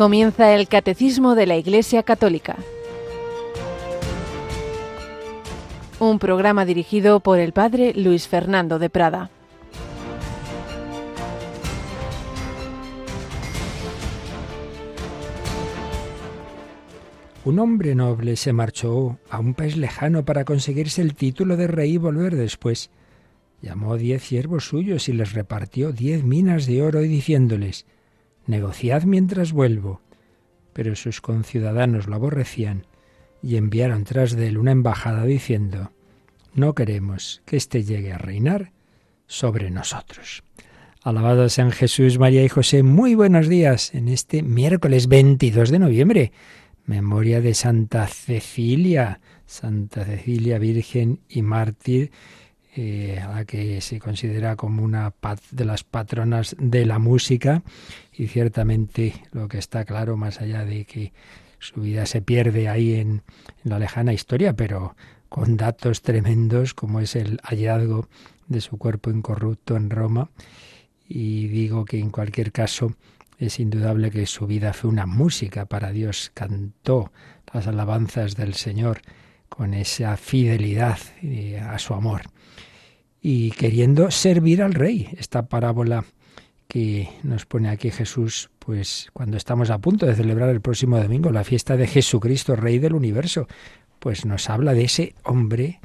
Comienza el Catecismo de la Iglesia Católica. Un programa dirigido por el Padre Luis Fernando de Prada. Un hombre noble se marchó a un país lejano para conseguirse el título de rey y volver después. Llamó diez siervos suyos y les repartió diez minas de oro y diciéndoles negociad mientras vuelvo. Pero sus conciudadanos lo aborrecían y enviaron tras de él una embajada diciendo, no queremos que éste llegue a reinar sobre nosotros. Alabado San Jesús, María y José, muy buenos días en este miércoles 22 de noviembre, memoria de Santa Cecilia, Santa Cecilia Virgen y mártir, eh, a la que se considera como una de las patronas de la música. Y ciertamente lo que está claro, más allá de que su vida se pierde ahí en, la lejana historia, pero con datos tremendos como es el hallazgo de su cuerpo incorrupto en Roma. Y digo que en cualquier caso es indudable que su vida fue una música para Dios, cantó las alabanzas del Señor con esa fidelidad eh, a su amor y queriendo servir al rey. Esta parábola que nos pone aquí Jesús, pues cuando estamos a punto de celebrar el próximo domingo la fiesta de Jesucristo, Rey del universo, pues nos habla de ese hombre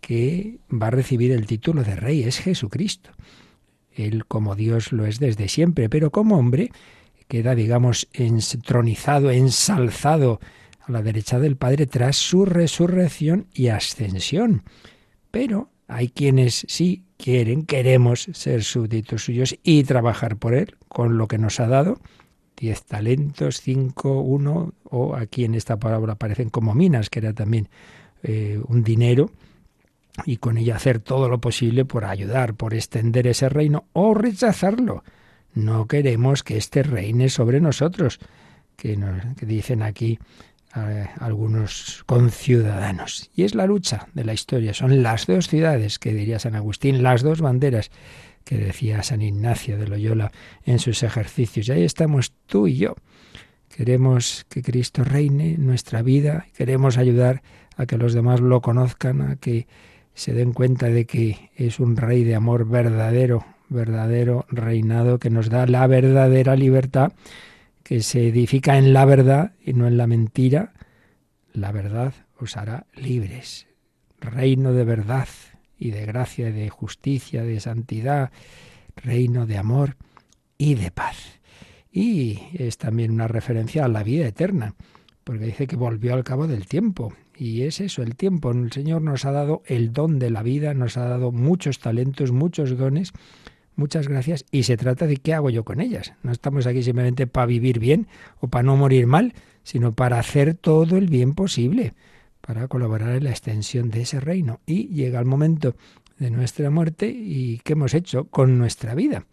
que va a recibir el título de rey, es Jesucristo. Él como Dios lo es desde siempre, pero como hombre queda, digamos, entronizado, ensalzado a la derecha del Padre tras su resurrección y ascensión. Pero hay quienes sí quieren, queremos ser súbditos suyos y trabajar por Él con lo que nos ha dado. Diez talentos, cinco, uno, o aquí en esta palabra aparecen como minas, que era también eh, un dinero, y con ello hacer todo lo posible por ayudar, por extender ese reino o rechazarlo. No queremos que éste reine sobre nosotros, que, nos, que dicen aquí algunos conciudadanos. Y es la lucha de la historia. Son las dos ciudades, que diría San Agustín, las dos banderas que decía San Ignacio de Loyola en sus ejercicios. Y ahí estamos tú y yo. Queremos que Cristo reine en nuestra vida, queremos ayudar a que los demás lo conozcan, a que se den cuenta de que es un rey de amor verdadero, verdadero reinado que nos da la verdadera libertad que se edifica en la verdad y no en la mentira, la verdad os hará libres. Reino de verdad y de gracia, de justicia, de santidad, reino de amor y de paz. Y es también una referencia a la vida eterna, porque dice que volvió al cabo del tiempo. Y es eso, el tiempo. El Señor nos ha dado el don de la vida, nos ha dado muchos talentos, muchos dones, muchas gracias y se trata de qué hago yo con ellas. No estamos aquí simplemente para vivir bien o para no morir mal, sino para hacer todo el bien posible, para colaborar en la extensión de ese reino. Y llega el momento de nuestra muerte y ¿qué hemos hecho con nuestra vida?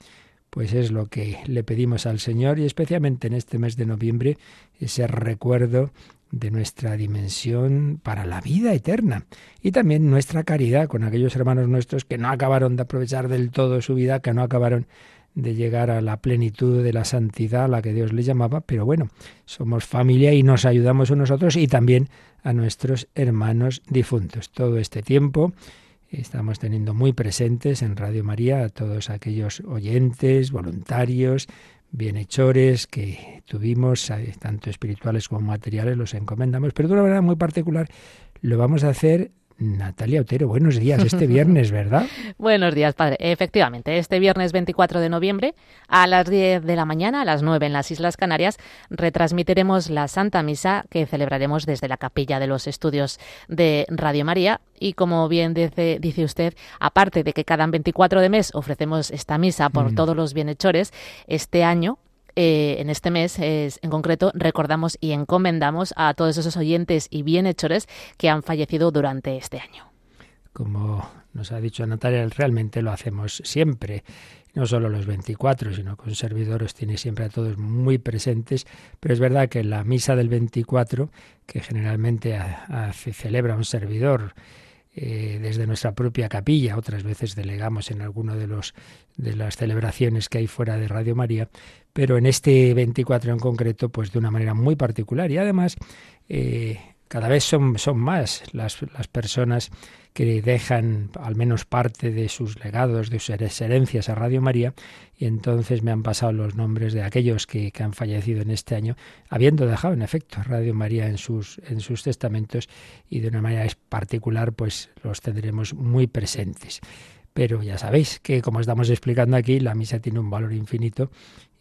Pues es lo que le pedimos al Señor y especialmente en este mes de noviembre ese recuerdo de nuestra dimensión para la vida eterna y también nuestra caridad con aquellos hermanos nuestros que no acabaron de aprovechar del todo su vida, que no acabaron de llegar a la plenitud de la santidad a la que Dios les llamaba, pero bueno, somos familia y nos ayudamos unos a otros y también a nuestros hermanos difuntos. Todo este tiempo estamos teniendo muy presentes en Radio María a todos aquellos oyentes, voluntarios, bienhechores que tuvimos, tanto espirituales como materiales, los encomendamos, pero de una manera muy particular lo vamos a hacer Natalia Otero, buenos días, este viernes, ¿verdad? buenos días, padre. Efectivamente, este viernes 24 de noviembre, a las 10 de la mañana, a las 9 en las Islas Canarias, retransmitiremos la Santa Misa que celebraremos desde la capilla de los estudios de Radio María. Y como bien dice, dice usted, aparte de que cada 24 de mes ofrecemos esta misa por mm. todos los bienhechores, este año eh, en este mes es, en concreto recordamos y encomendamos a todos esos oyentes y bienhechores que han fallecido durante este año. Como nos ha dicho Natalia, realmente lo hacemos siempre no solo los 24, sino con servidores tiene siempre a todos muy presentes, pero es verdad que la misa del 24, que generalmente celebra un servidor eh, desde nuestra propia capilla, otras veces delegamos en alguno de los de las celebraciones que hay fuera de Radio María, pero en este 24 en concreto, pues de una manera muy particular y además eh, cada vez son, son más las, las personas que dejan al menos parte de sus legados, de sus herencias a Radio María, y entonces me han pasado los nombres de aquellos que, que, han fallecido en este año, habiendo dejado en efecto Radio María en sus, en sus testamentos, y de una manera particular, pues los tendremos muy presentes. Pero ya sabéis que, como estamos explicando aquí, la misa tiene un valor infinito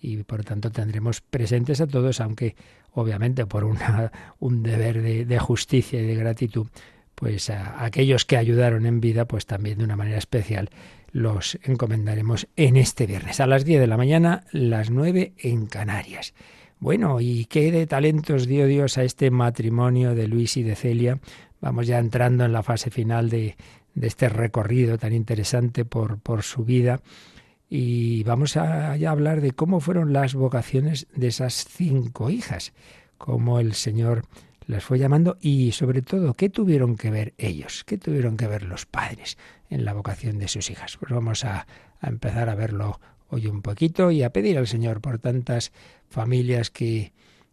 y por tanto tendremos presentes a todos, aunque obviamente por una, un deber de, justicia y de gratitud, pues a aquellos que ayudaron en vida, pues también de una manera especial los encomendaremos en este viernes a las 10 de la mañana, las 9 en Canarias. Bueno, ¿y qué de talentos dio Dios a este matrimonio de Luis y de Celia? Vamos ya entrando en la fase final de, de este recorrido tan interesante por, por su vida y vamos a, hablar de cómo fueron las vocaciones de esas cinco hijas, cómo el Señor las fue llamando y sobre todo, ¿qué tuvieron que ver ellos? ¿Qué tuvieron que ver los padres en la vocación de sus hijas? Pues vamos a, a empezar a verlo hoy un poquito y a pedir al Señor por tantas familias que,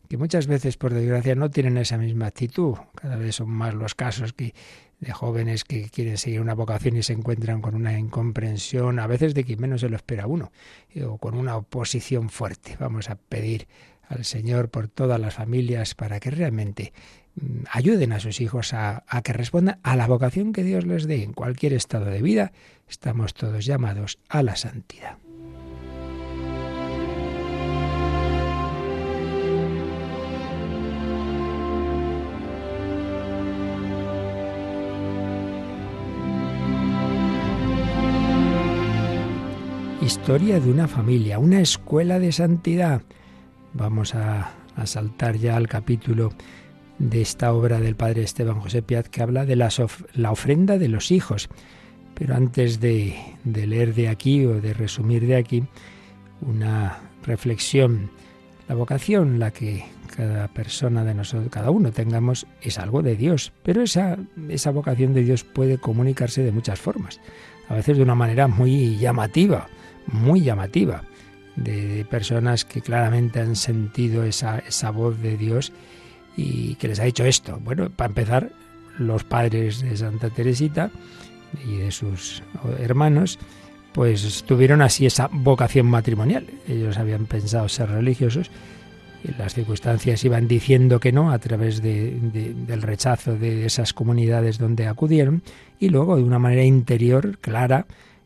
que muchas veces, por desgracia, no tienen esa misma actitud. Cada vez son más los casos que de jóvenes que quieren seguir una vocación y se encuentran con una incomprensión, a veces de quien menos se lo espera uno, o con una oposición fuerte. Vamos a pedir al Señor por todas las familias para que realmente mm, ayuden a sus hijos a, a, que respondan a la vocación que Dios les dé. En cualquier estado de vida estamos todos llamados a la santidad. Historia de una familia, una escuela de santidad. Vamos a, saltar ya al capítulo de esta obra del padre Esteban José Piaz que habla de la, la ofrenda de los hijos. Pero antes de, de, leer de aquí o de resumir de aquí, una reflexión. La vocación, la que cada persona de nosotros, cada uno tengamos, es algo de Dios. Pero esa, esa vocación de Dios puede comunicarse de muchas formas. A veces de una manera muy llamativa, muy llamativa de personas que claramente han sentido esa, esa voz de Dios y que les ha dicho esto. Bueno, para empezar, los padres de Santa Teresita y de sus hermanos, pues tuvieron así esa vocación matrimonial. Ellos habían pensado ser religiosos y las circunstancias iban diciendo que no a través de, de, del rechazo de esas comunidades donde acudieron y luego de una manera interior clara,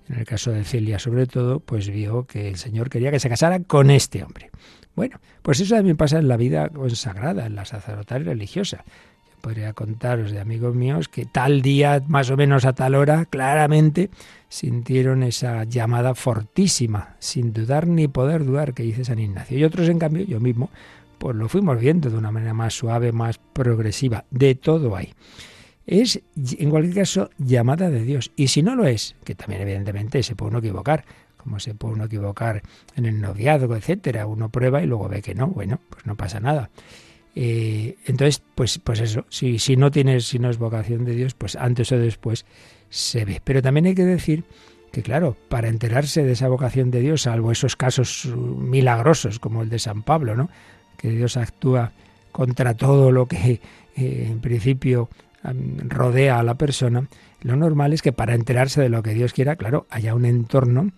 en el caso de Celia sobre todo, pues vio que el Señor quería que se casara con este hombre. Bueno, pues eso también pasa en la vida consagrada, en la sacerdotal religiosa. Yo podría contaros de amigos míos que tal día, más o menos a tal hora, claramente sintieron esa llamada fortísima, sin dudar ni poder dudar, que dice San Ignacio. Y otros, en cambio, yo mismo, pues lo fuimos viendo de una manera más suave, más progresiva. De todo hay es, en cualquier caso, llamada de Dios. Y si no lo es, que también evidentemente se puede uno equivocar, como se puede uno equivocar en el noviazgo, etcétera, uno prueba y luego ve que no, bueno, pues no pasa nada. Eh, entonces, pues, pues eso, si, si no tienes, si no es vocación de Dios, pues antes o después se ve. Pero también hay que decir que claro, para enterarse de esa vocación de Dios, salvo esos casos milagrosos como el de San Pablo, ¿no? Que Dios actúa contra todo lo que eh, en principio rodea a la persona, lo normal es que para enterarse de lo que Dios quiera, claro, haya un entorno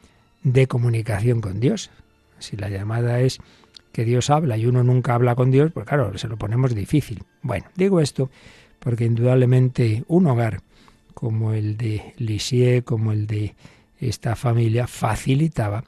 de comunicación con Dios. Si la llamada es que Dios habla y uno nunca habla con Dios, pues claro, se lo ponemos difícil. Bueno, digo esto porque indudablemente un hogar como el de Lisieux, como el de esta familia, facilitaba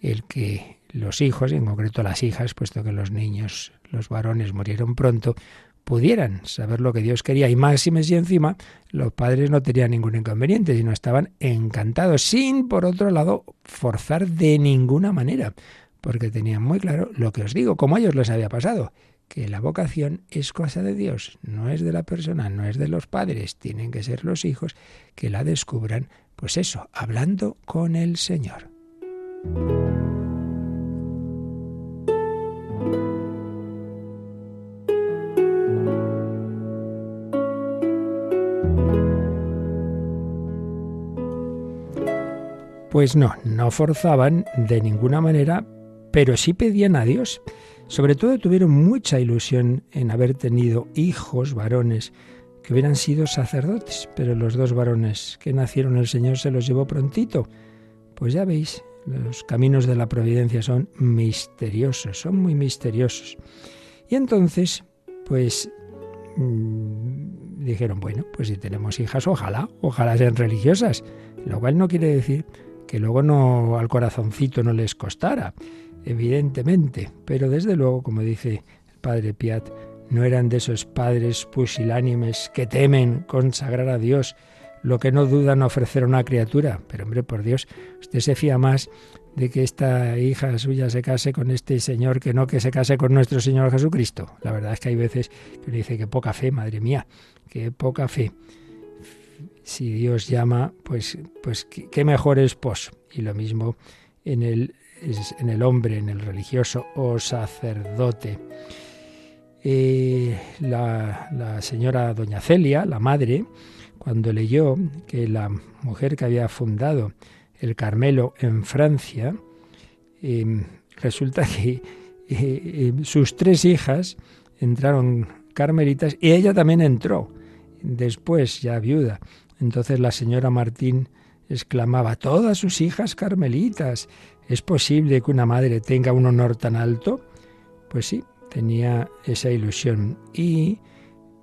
el que los hijos, y en concreto las hijas, puesto que los niños, los varones murieron pronto, pudieran saber lo que Dios quería y máximes y encima los padres no tenían ningún inconveniente, sino estaban encantados, sin por otro lado forzar de ninguna manera, porque tenían muy claro lo que os digo, como a ellos les había pasado, que la vocación es cosa de Dios, no es de la persona, no es de los padres, tienen que ser los hijos que la descubran, pues eso, hablando con el Señor. Pues no, no forzaban de ninguna manera, pero sí pedían a Dios. Sobre todo tuvieron mucha ilusión en haber tenido hijos varones que hubieran sido sacerdotes, pero los dos varones que nacieron el Señor se los llevó prontito. Pues ya veis, los caminos de la providencia son misteriosos, son muy misteriosos. Y entonces, pues mm, dijeron, bueno, pues si tenemos hijas, ojalá, ojalá sean religiosas, lo cual no quiere decir que luego no al corazoncito no les costara, evidentemente, pero desde luego, como dice el padre Piat, no eran de esos padres pusilánimes que temen consagrar a Dios lo que no dudan ofrecer a una criatura. Pero hombre, por Dios, usted se fía más de que esta hija suya se case con este señor que no que se case con nuestro Señor Jesucristo. La verdad es que hay veces que uno dice que poca fe, madre mía, que poca fe. Si Dios llama, pues, pues qué mejor esposo. Y lo mismo en el, en el hombre, en el religioso o sacerdote. Eh, la, la señora doña Celia, la madre, cuando leyó que la mujer que había fundado el Carmelo en Francia, em, resulta que eh, em, sus tres hijas entraron carmelitas y ella también entró, después ya viuda. Entonces la señora Martín exclamaba, todas sus hijas carmelitas, ¿es posible que una madre tenga un honor tan alto? Pues sí, tenía esa ilusión. Y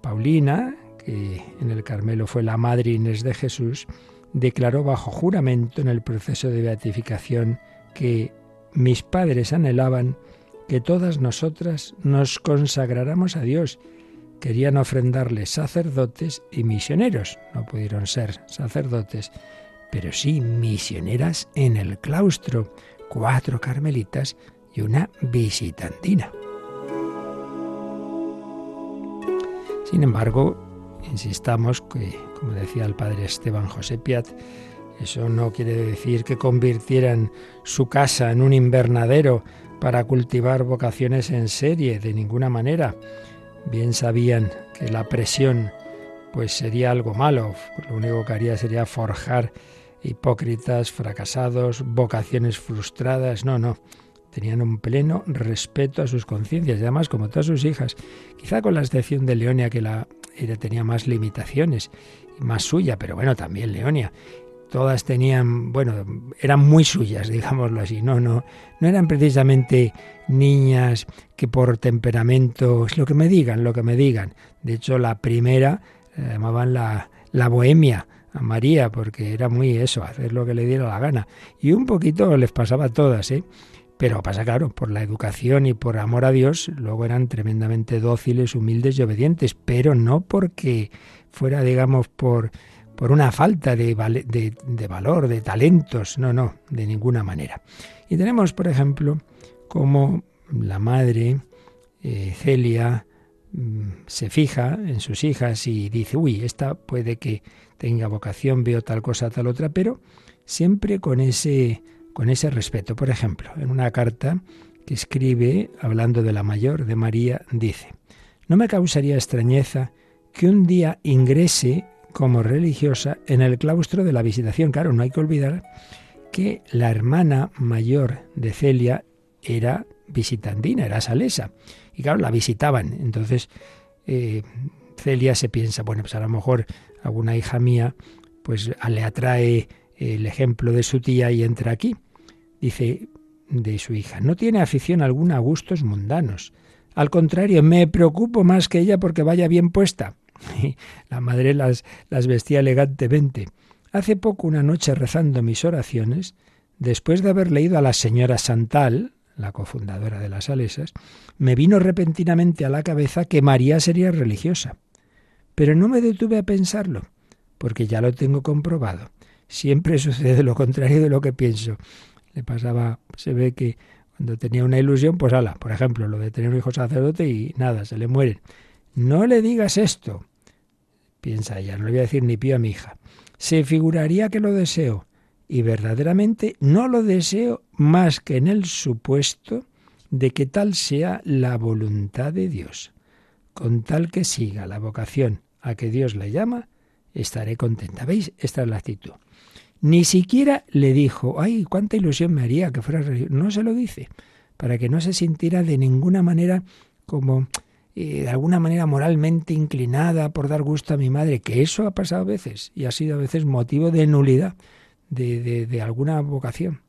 Paulina, que en el Carmelo fue la madre Inés de Jesús, declaró bajo juramento en el proceso de beatificación que mis padres anhelaban que todas nosotras nos consagráramos a Dios. Querían ofrendarle sacerdotes y misioneros. No pudieron ser sacerdotes, pero sí misioneras en el claustro, cuatro carmelitas y una visitantina. Sin embargo, insistamos que, como decía el padre Esteban José Piat, eso no quiere decir que convirtieran su casa en un invernadero para cultivar vocaciones en serie, de ninguna manera. Bien sabían que la presión pues sería algo malo, lo único que haría sería forjar hipócritas, fracasados, vocaciones frustradas. No, no. Tenían un pleno respeto a sus conciencias, y además como todas sus hijas, quizá con la excepción de Leonia que la ella tenía más limitaciones, más suya, pero bueno, también Leonia. Todas tenían, bueno, eran muy suyas, digámoslo así. No, no, no eran precisamente niñas que por temperamento, es lo que me digan, lo que me digan. De hecho, la primera la llamaban la, la bohemia a María, porque era muy eso, hacer lo que le diera la gana. Y un poquito les pasaba a todas, ¿eh? Pero pasa, claro, por la educación y por amor a Dios, luego eran tremendamente dóciles, humildes y obedientes, pero no porque fuera, digamos, por, por una falta de, de, valor, de talentos, no, no, de ninguna manera. Y tenemos, por ejemplo, como la madre, eh, Celia, mm, se fija en sus hijas y dice, uy, esta puede que tenga vocación, veo tal cosa, tal otra, pero siempre con ese con ese respeto. Por ejemplo, en una carta que escribe, hablando de la mayor, de María, dice, no me causaría extrañeza que un día ingrese como religiosa en el claustro de la visitación. Claro, no hay que olvidar que la hermana mayor de Celia era visitandina, era salesa. Y claro, la visitaban. Entonces, eh, Celia se piensa, bueno, pues a lo mejor alguna hija mía, pues le atrae el ejemplo de su tía y entra aquí. Dice de su hija, no tiene afición alguna a gustos mundanos. Al contrario, me preocupo más que ella porque vaya bien puesta. La madre las, las vestía elegantemente. Hace poco, una noche rezando mis oraciones, después de haber leído a la señora Santal, la cofundadora de las Salesas, me vino repentinamente a la cabeza que María sería religiosa. Pero no me detuve a pensarlo, porque ya lo tengo comprobado. Siempre sucede lo contrario de lo que pienso. Le pasaba, se ve que cuando tenía una ilusión, pues ala, por ejemplo, lo de tener un hijo sacerdote y nada, se le mueren. No le digas esto, piensa ella, no le voy a decir ni pío a mi hija. Se figuraría que lo deseo, y verdaderamente no lo deseo más que en el supuesto de que tal sea la voluntad de Dios. Con tal que siga la vocación a que Dios le llama, estaré contenta. ¿Veis? Esta es la actitud. Ni siquiera le dijo, ay, cuánta ilusión me haría que fuera No se lo dice, para que no se sintiera de ninguna manera como eh, de alguna manera moralmente inclinada por dar gusto a mi madre, que eso ha pasado a veces y ha sido a veces motivo de nulidad de, de, alguna vocación.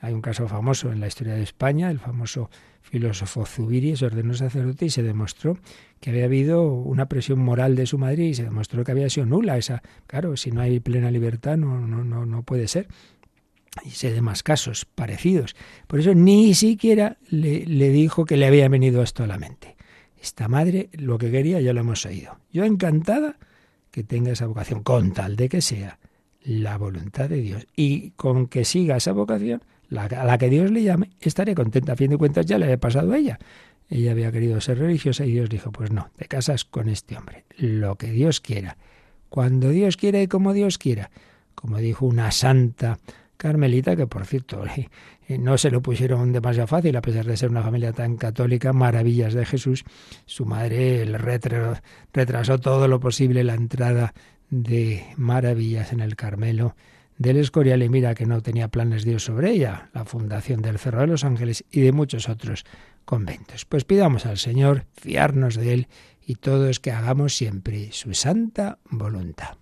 Hay un caso famoso en la historia de España, el famoso filósofo Zubiri se ordenó sacerdote y se demostró que había habido una presión moral de su madre y se demostró que había sido nula esa. Claro, si no hay plena libertad no, no, no, no puede ser. Y sé de más casos parecidos. Por eso ni siquiera le, le dijo que le había venido esto a la mente. Esta madre lo que quería ya lo hemos oído. Yo encantada que tenga esa vocación, con tal de que sea la voluntad de Dios. Y con que siga esa vocación, a la que Dios le llame, estaré contenta. A fin de cuentas ya le había pasado a ella. Ella había querido ser religiosa y Dios dijo, pues no, te casas con este hombre. Lo que Dios quiera. Cuando Dios quiera y como Dios quiera. Como dijo una santa carmelita, que por cierto eh, no se lo pusieron demasiado fácil, a pesar de ser una familia tan católica, maravillas de Jesús. Su madre le retrasó todo lo posible la entrada de maravillas en el Carmelo del Escorial y mira que no tenía planes Dios sobre ella, la fundación del Cerro de los Ángeles y de muchos otros conventos. Pues pidamos al Señor fiarnos de Él y todos que hagamos siempre su santa voluntad.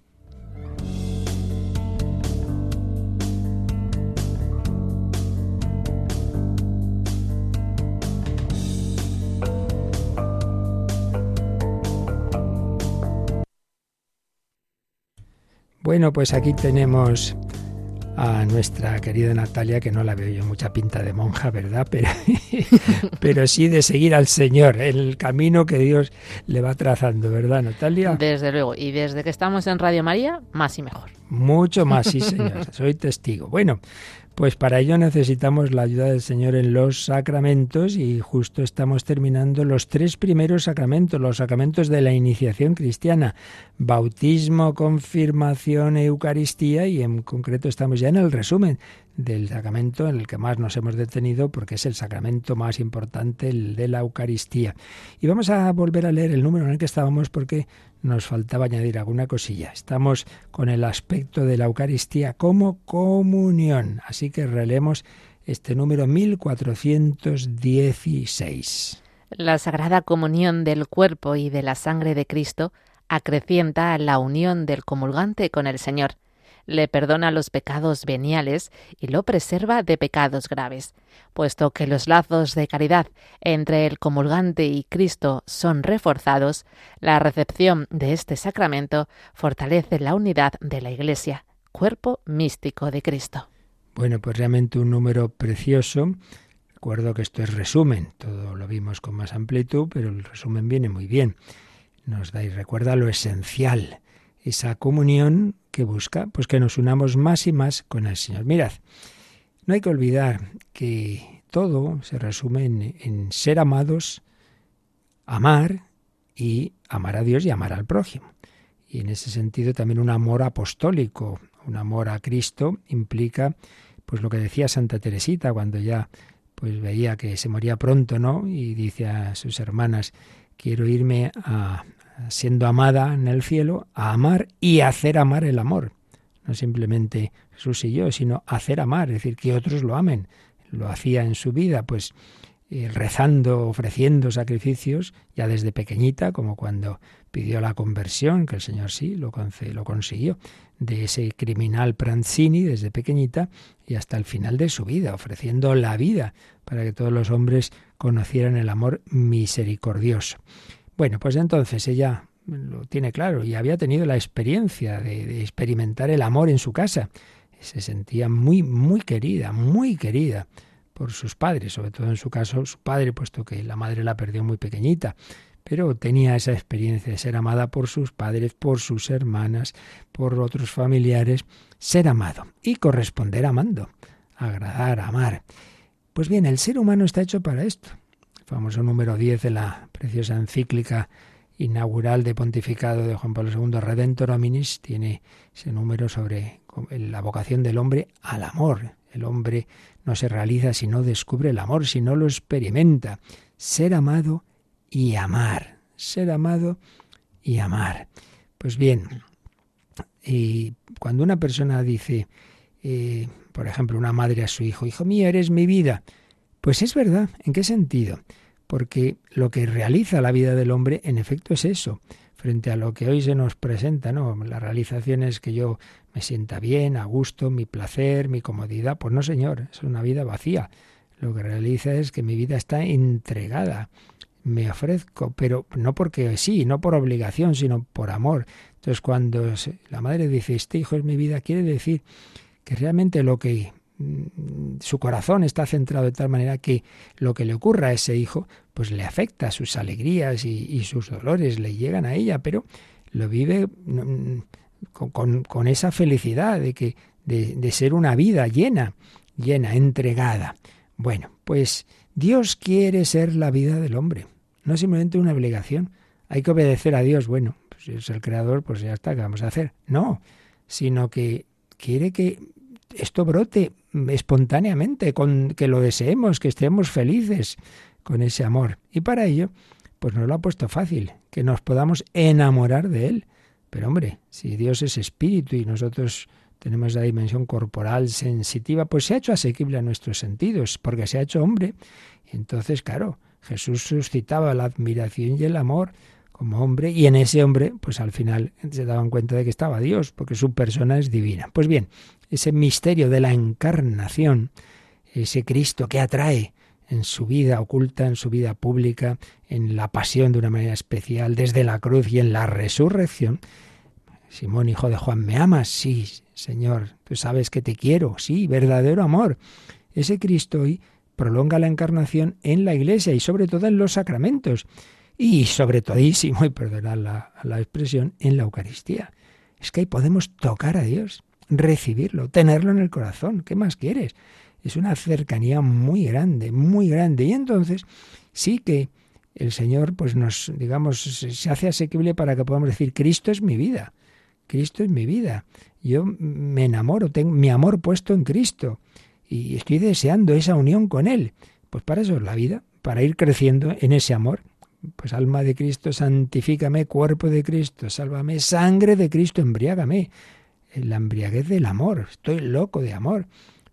Bueno, pues aquí tenemos a nuestra querida Natalia, que no la veo yo mucha pinta de monja, ¿verdad? Pero, pero sí de seguir al Señor, el camino que Dios le va trazando, ¿verdad, Natalia? Desde luego, y desde que estamos en Radio María, más y mejor. Mucho más, sí, señor, soy testigo. Bueno, pues para ello necesitamos la ayuda del Señor en los sacramentos y justo estamos terminando los tres primeros sacramentos, los sacramentos de la iniciación cristiana, bautismo, confirmación, Eucaristía y en concreto estamos ya en el resumen del sacramento en el que más nos hemos detenido porque es el sacramento más importante, el de la Eucaristía. Y vamos a volver a leer el número en el que estábamos porque nos faltaba añadir alguna cosilla. Estamos con el aspecto de la Eucaristía como comunión. Así que releemos este número 1416. La Sagrada Comunión del cuerpo y de la sangre de Cristo acrecienta la unión del comulgante con el Señor le perdona los pecados veniales y lo preserva de pecados graves, puesto que los lazos de caridad entre el comulgante y Cristo son reforzados, la recepción de este sacramento fortalece la unidad de la Iglesia, cuerpo místico de Cristo. Bueno, pues realmente un número precioso. Recuerdo que esto es resumen, todo lo vimos con más amplitud, pero el resumen viene muy bien. Nos da y recuerda lo esencial, esa comunión que busca, pues que nos unamos más y más con el Señor. Mirad, no hay que olvidar que todo se resume en, ser amados, amar y amar a Dios y amar al prójimo. Y en ese sentido también un amor apostólico, un amor a Cristo implica pues lo que decía Santa Teresita cuando ya pues veía que se moría pronto, ¿no? Y dice a sus hermanas, quiero irme a, siendo amada en el cielo, a amar y hacer amar el amor. No simplemente Jesús y yo, sino hacer amar, es decir, que otros lo amen. Lo hacía en su vida, pues eh, rezando, ofreciendo sacrificios, ya desde pequeñita, como cuando pidió la conversión, que el Señor sí lo, lo consiguió, de ese criminal Pranzini desde pequeñita y hasta el final de su vida, ofreciendo la vida para que todos los hombres conocieran el amor misericordioso. Bueno, pues entonces ella lo tiene claro y había tenido la experiencia de, experimentar el amor en su casa. Se sentía muy, muy querida, muy querida por sus padres, sobre todo en su caso su padre, puesto que la madre la perdió muy pequeñita, pero tenía esa experiencia de ser amada por sus padres, por sus hermanas, por otros familiares, ser amado y corresponder amando, agradar, amar. Pues bien, el ser humano está hecho para esto famoso número 10 de la preciosa encíclica inaugural de pontificado de Juan Pablo II, Redentor Hominis, tiene ese número sobre la vocación del hombre al amor. El hombre no se realiza si no descubre el amor, si no lo experimenta. Ser amado y amar. Ser amado y amar. Pues bien, y cuando una persona dice eh, por ejemplo, una madre a su hijo, hijo mío, eres mi vida. Pues es verdad, ¿en qué sentido? Porque lo que realiza la vida del hombre, en efecto, es eso, frente a lo que hoy se nos presenta, ¿no? La realización es que yo me sienta bien, a gusto, mi placer, mi comodidad. Pues no, señor, es una vida vacía. Lo que realiza es que mi vida está entregada. Me ofrezco, pero no porque sí, no por obligación, sino por amor. Entonces, cuando la madre dice, este hijo es mi vida, quiere decir que realmente lo que su corazón está centrado de tal manera que lo que le ocurra a ese hijo, pues le afecta, sus alegrías y, sus dolores le llegan a ella, pero lo vive mm, con, esa felicidad de que de, de ser una vida llena, llena, entregada. Bueno, pues Dios quiere ser la vida del hombre, no simplemente una obligación. Hay que obedecer a Dios. Bueno, pues si es el creador, pues ya está, ¿qué vamos a hacer? No, sino que quiere que esto brote espontáneamente, con que lo deseemos, que estemos felices con ese amor. Y para ello, pues nos lo ha puesto fácil, que nos podamos enamorar de Él. Pero hombre, si Dios es espíritu y nosotros tenemos la dimensión corporal sensitiva, pues se ha hecho asequible a nuestros sentidos, porque se ha hecho hombre. entonces, claro, Jesús suscitaba la admiración y el amor como hombre, y en ese hombre, pues al final se daban cuenta de que estaba Dios, porque su persona es divina. Pues bien, ese misterio de la encarnación, ese Cristo que atrae en su vida oculta, en su vida pública, en la pasión de una manera especial, desde la cruz y en la resurrección. Simón, hijo de Juan, ¿me amas? Sí, Señor, tú sabes que te quiero, sí, verdadero amor. Ese Cristo hoy prolonga la encarnación en la iglesia y sobre todo en los sacramentos y sobre todísimo, y perdonad la, la expresión, en la Eucaristía. Es que ahí podemos tocar a Dios, recibirlo, tenerlo en el corazón. ¿Qué más quieres? Es una cercanía muy grande, muy grande. Y entonces sí que el Señor, pues nos, digamos, se hace asequible para que podamos decir, Cristo es mi vida. Cristo es mi vida. Yo me enamoro, tengo mi amor puesto en Cristo y estoy deseando esa unión con Él. Pues para eso es la vida, para ir creciendo en ese amor. Pues alma de Cristo, santifícame, cuerpo de Cristo, sálvame, sangre de Cristo, embriágame. La embriaguez del amor, estoy loco de amor.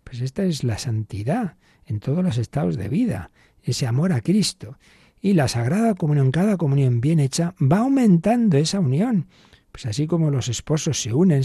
Pues esta es la santidad en todos los estados de vida, ese amor a Cristo. Y la Sagrada Comunión, cada comunión bien hecha, va aumentando esa unión. Pues así como los esposos se unen,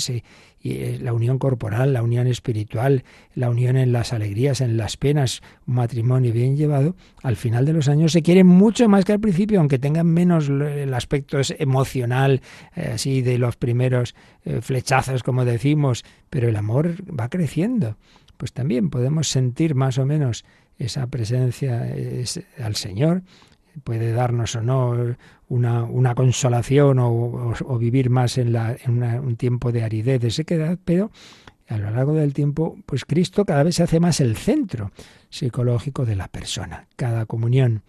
y eh, la unión corporal, la unión espiritual, la unión en las alegrías, en las penas, un matrimonio bien llevado, al final de los años se quieren mucho más que al principio, aunque tengan menos el aspecto emocional, eh, así de los primeros eh, flechazos, como decimos, pero el amor va creciendo. Pues también podemos sentir más o menos esa presencia al Señor puede darnos o no una, una consolación o, vivir más en, la, en un tiempo de aridez, de sequedad, pero a lo largo del tiempo, pues Cristo cada vez se hace más el centro psicológico de la persona. Cada comunión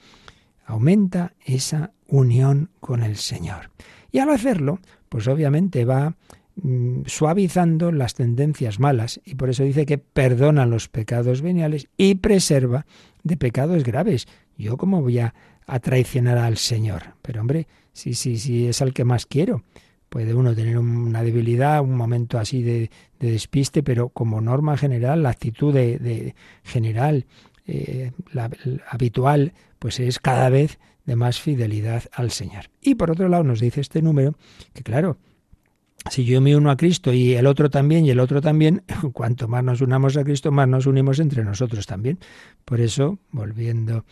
aumenta esa unión con el Señor. Y al hacerlo, pues obviamente va mm, suavizando las tendencias malas y por eso dice que perdona los pecados veniales y preserva de pecados graves. Yo cómo voy a a traicionar al Señor. Pero hombre, sí, sí, sí, es al que más quiero. Puede uno tener una debilidad, un momento así de, despiste, pero como norma general, la actitud de, general, eh, la, habitual, pues es cada vez de más fidelidad al Señor. Y por otro lado nos dice este número que claro, si yo me uno a Cristo y el otro también y el otro también, cuanto más nos unamos a Cristo, más nos unimos entre nosotros también. Por eso, volviendo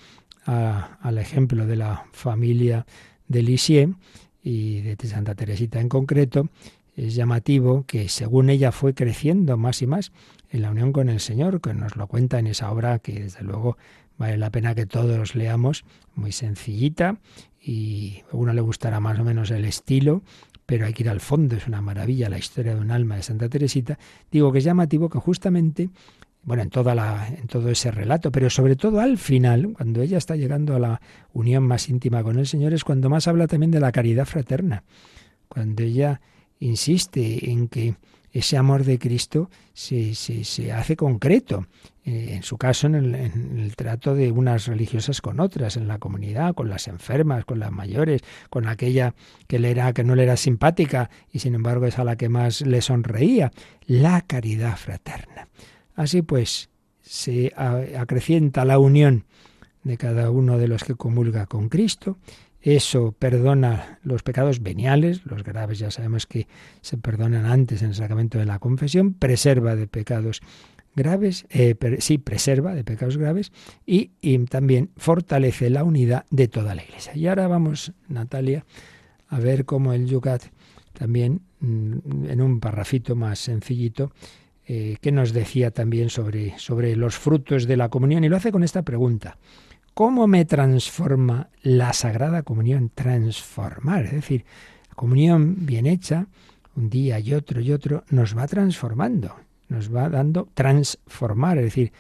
al ejemplo de la familia de Lisieux y de Santa Teresita en concreto, es llamativo que según ella fue creciendo más y más en la unión con el Señor, que nos lo cuenta en esa obra que desde luego vale la pena que todos leamos, muy sencillita y a uno le gustará más o menos el estilo, pero hay que ir al fondo, es una maravilla la historia de un alma de Santa Teresita. Digo que es llamativo que justamente bueno, en, toda la, en todo ese relato, pero sobre todo al final, cuando ella está llegando a la unión más íntima con el Señor, es cuando más habla también de la caridad fraterna, cuando ella insiste en que ese amor de Cristo se, se, hace concreto eh, en su caso, en el, trato de unas religiosas con otras, en la comunidad, con las enfermas, con las mayores, con aquella que, le era, que no le era simpática y sin embargo es a la que más le sonreía. La caridad fraterna. Así pues, se acrecienta la unión de cada uno de los que comulga con Cristo. Eso perdona los pecados veniales, los graves ya sabemos que se perdonan antes en el sacramento de la confesión, preserva de pecados graves, eh, sí, preserva de pecados graves y, también fortalece la unidad de toda la Iglesia. Y ahora vamos, Natalia, a ver cómo el Yucat también, mm, en un parrafito más sencillito, eh, que nos decía también sobre, sobre los frutos de la comunión, y lo hace con esta pregunta. ¿Cómo me transforma la Sagrada Comunión? Transformar, es decir, la comunión bien hecha, un día y otro y otro, nos va transformando nos va dando transformar, es decir,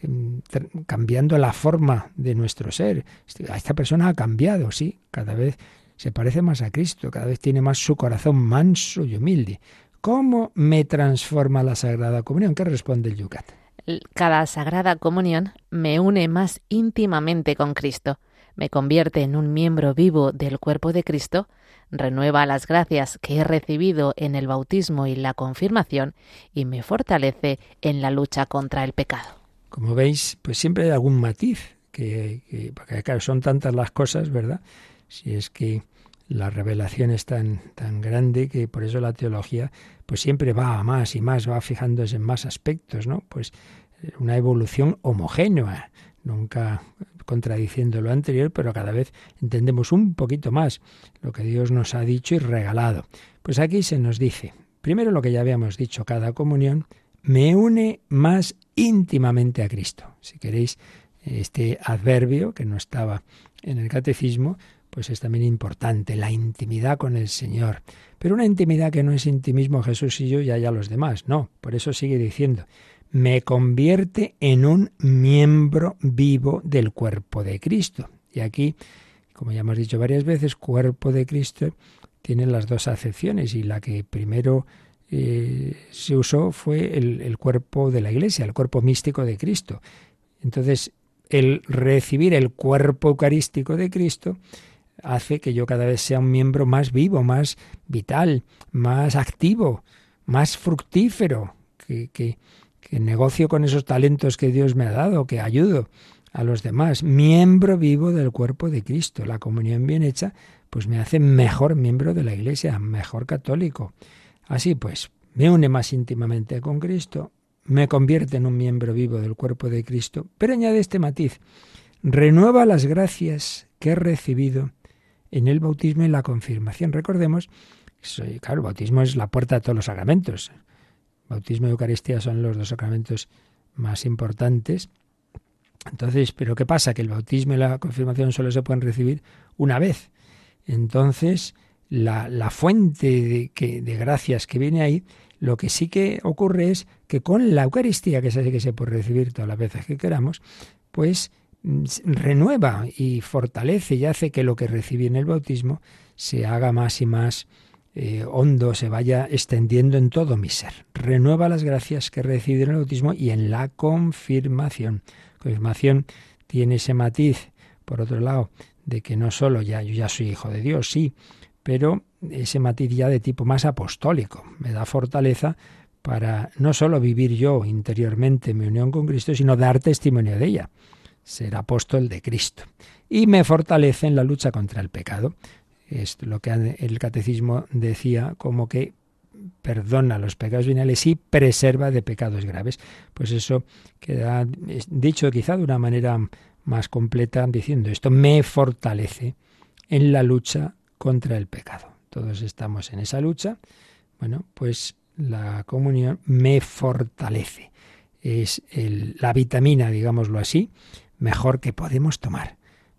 em, cambiando la forma de nuestro ser. Este, esta persona ha cambiado, sí, cada vez se parece más a Cristo, cada vez tiene más su corazón manso y humilde. ¿Cómo me transforma la Sagrada Comunión? ¿Qué responde el Yucat? Cada Sagrada Comunión me une más íntimamente con Cristo, me convierte en un miembro vivo del cuerpo de Cristo renueva las gracias que he recibido en el bautismo y la confirmación y me fortalece en la lucha contra el pecado. Como veis, pues siempre hay algún matiz, que, porque claro, son tantas las cosas, ¿verdad? Si es que la revelación es tan, tan grande que por eso la teología pues siempre va a más y más, va fijándose en más aspectos, ¿no? Pues eh, una evolución homogénea, nunca contradiciendo lo anterior, pero cada vez entendemos un poquito más lo que Dios nos ha dicho y regalado. Pues aquí se nos dice, primero lo que ya habíamos dicho, cada comunión me une más íntimamente a Cristo. Si queréis, este adverbio que no estaba en el catecismo, pues es también importante, la intimidad con el Señor. Pero una intimidad que no es intimismo Jesús y yo y allá los demás, no, por eso sigue diciendo, me convierte en un miembro vivo del cuerpo de Cristo. Y aquí, como ya hemos dicho varias veces, cuerpo de Cristo tiene las dos acepciones y la que primero eh, se usó fue el, el cuerpo de la Iglesia, el cuerpo místico de Cristo. Entonces, el recibir el cuerpo eucarístico de Cristo hace que yo cada vez sea un miembro más vivo, más vital, más activo, más fructífero, que, negocio con esos talentos que Dios me ha dado, que ayudo a los demás, miembro vivo del cuerpo de Cristo. La comunión bien hecha, pues me hace mejor miembro de la Iglesia, mejor católico. Así pues, me une más íntimamente con Cristo, me convierte en un miembro vivo del cuerpo de Cristo, pero añade este matiz, renueva las gracias que he recibido en el bautismo y la confirmación. Recordemos, claro, el bautismo es la puerta a todos los sacramentos. Bautismo y Eucaristía son los dos sacramentos más importantes. Entonces, ¿pero qué pasa? Que el bautismo y la confirmación solo se pueden recibir una vez. Entonces, la, la fuente de, que, de gracias que viene ahí, lo que sí que ocurre es que con la Eucaristía, que se que se puede recibir todas las veces que queramos, pues renueva y fortalece y hace que lo que recibí en el bautismo se haga más y más eh, hondo se vaya extendiendo en todo mi ser. Renueva las gracias que he recibido en el bautismo y en la confirmación. Confirmación tiene ese matiz, por otro lado, de que no solo yo ya soy hijo de Dios, sí, pero ese matiz ya de tipo más apostólico. Me da fortaleza para no solo vivir yo interiormente mi unión con Cristo, sino dar testimonio de ella, ser apóstol de Cristo. Y me fortalece en la lucha contra el pecado es lo que el catecismo decía como que perdona los pecados veniales y preserva de pecados graves. Pues eso queda dicho quizá de una manera más completa diciendo esto me fortalece en la lucha contra el pecado. Todos estamos en esa lucha. Bueno, pues la comunión me fortalece. Es la vitamina, digámoslo así, mejor que podemos tomar.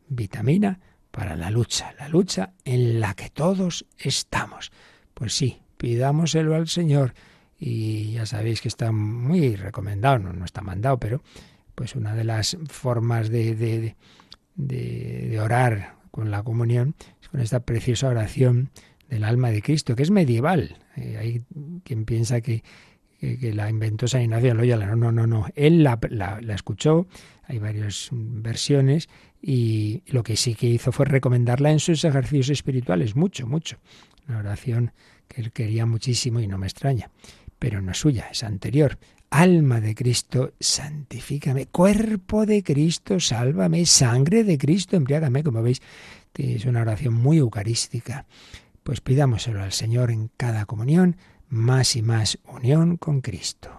Vitamina para la lucha, la lucha en la que todos estamos. Pues sí, pidámoselo al Señor y ya sabéis que está muy recomendado, no, está mandado, pero pues una de las formas de, de, de, orar con la comunión es con esta preciosa oración del alma de Cristo, que es medieval. Eh, hay quien piensa que, que, la inventó San Ignacio de Loyola. No, no, no, no. Él la, la, escuchó, hay varias versiones, y lo que sí que hizo fue recomendarla en sus ejercicios espirituales, mucho, mucho. Una oración que él quería muchísimo y no me extraña, pero no es suya, es anterior. Alma de Cristo, santifícame. Cuerpo de Cristo, sálvame. Sangre de Cristo, embriágame. Como veis, es una oración muy eucarística. Pues pidámoselo al Señor en cada comunión, más y más unión con Cristo. Cristo,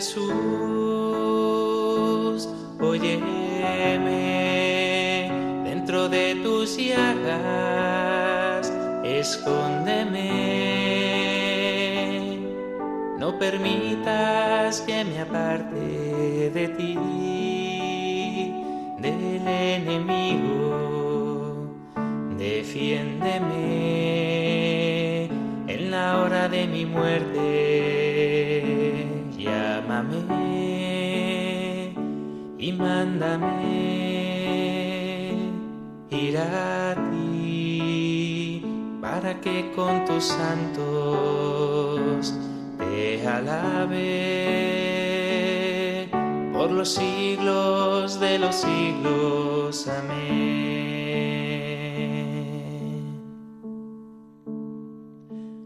Jesús, óyeme dentro de tus llagas, escóndeme, no permitas para que con tus santos te alabe por los siglos de los siglos. Amén.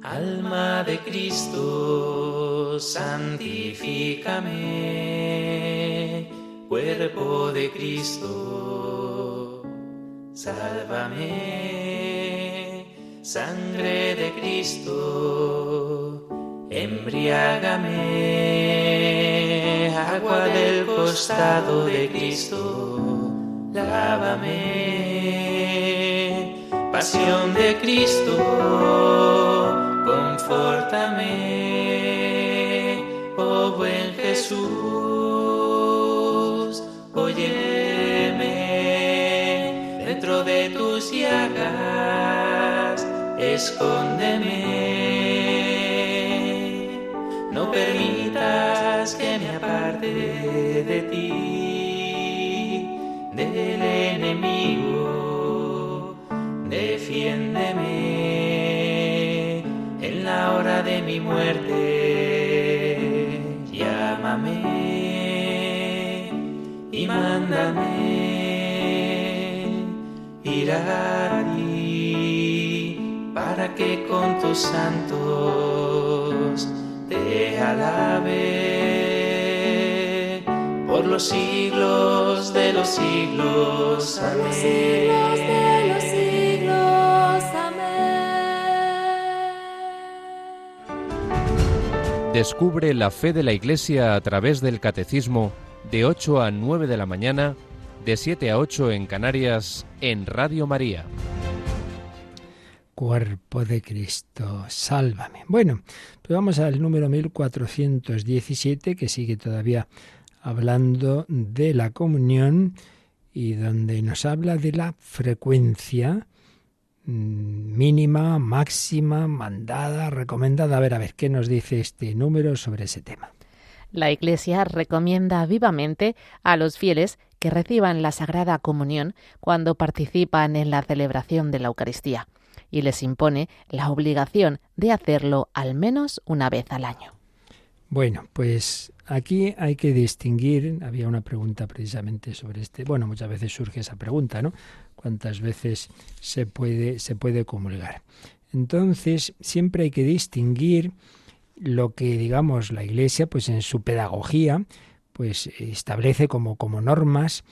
Alma de Cristo, santifícame, cuerpo de Cristo, sálvame, sangre de Cristo, embriágame, agua del costado de Cristo, lávame, pasión de Cristo confórtame, oh buen Jesús, óyeme. Dentro de tus llagas, escóndeme, no permitas que me aparte de ti, del enemigo, defiéndeme hora de mi muerte, llámame y mándame. Ir a ti para que con tus santos te alabe por los siglos de los siglos. Amén. Descubre la fe de la Iglesia a través del Catecismo de 8 a 9 de la mañana, de 7 a 8 en Canarias, en Radio María. Cuerpo de Cristo, sálvame. Bueno, pues vamos al número 1417, que sigue todavía hablando de la comunión y donde nos habla de la frecuencia Mm, mínima, máxima, mandada, recomendada. A ver, a ver, ¿qué nos dice este número sobre ese tema? La Iglesia recomienda vivamente a los fieles que reciban la Sagrada Comunión cuando participan en la celebración de la Eucaristía y les impone la obligación de hacerlo al menos una vez al año. Bueno, pues aquí hay que distinguir, había una pregunta precisamente sobre este, bueno, muchas veces surge esa pregunta, ¿no? ¿Cuántas veces se puede, se puede comulgar? Entonces, siempre hay que distinguir lo que, digamos, la Iglesia, pues en su pedagogía, pues establece como, como normas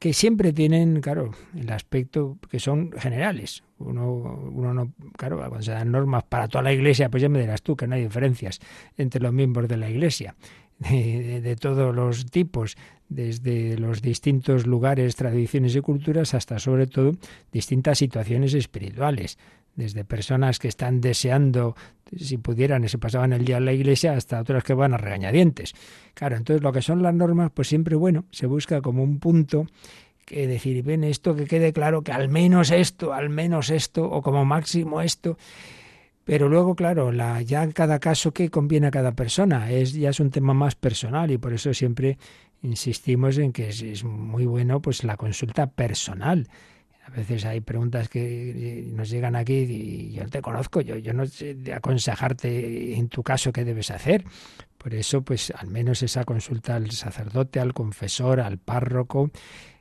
que siempre tienen, claro, el aspecto que son generales. Uno, uno no, claro, cuando se dan normas para toda la iglesia, pues ya me dirás tú que no hay diferencias entre los miembros de la iglesia, de, de todos los tipos, desde los distintos lugares, tradiciones y culturas, hasta sobre todo distintas situaciones espirituales desde personas que están deseando, si pudieran, y se pasaban el día en la iglesia, hasta otras que van a regañadientes. Claro, entonces lo que son las normas, pues siempre, bueno, se busca como un punto que decir, ven esto, que quede claro que al menos esto, al menos esto, o como máximo esto. Pero luego, claro, la, ya en cada caso que conviene a cada persona, es, ya es un tema más personal y por eso siempre insistimos en que es, es muy bueno pues la consulta personal a veces hay preguntas que eh, nos llegan aquí y yo te conozco, yo, yo no sé de aconsejarte en tu caso qué debes hacer. Por eso, pues al menos esa consulta al sacerdote, al confesor, al párroco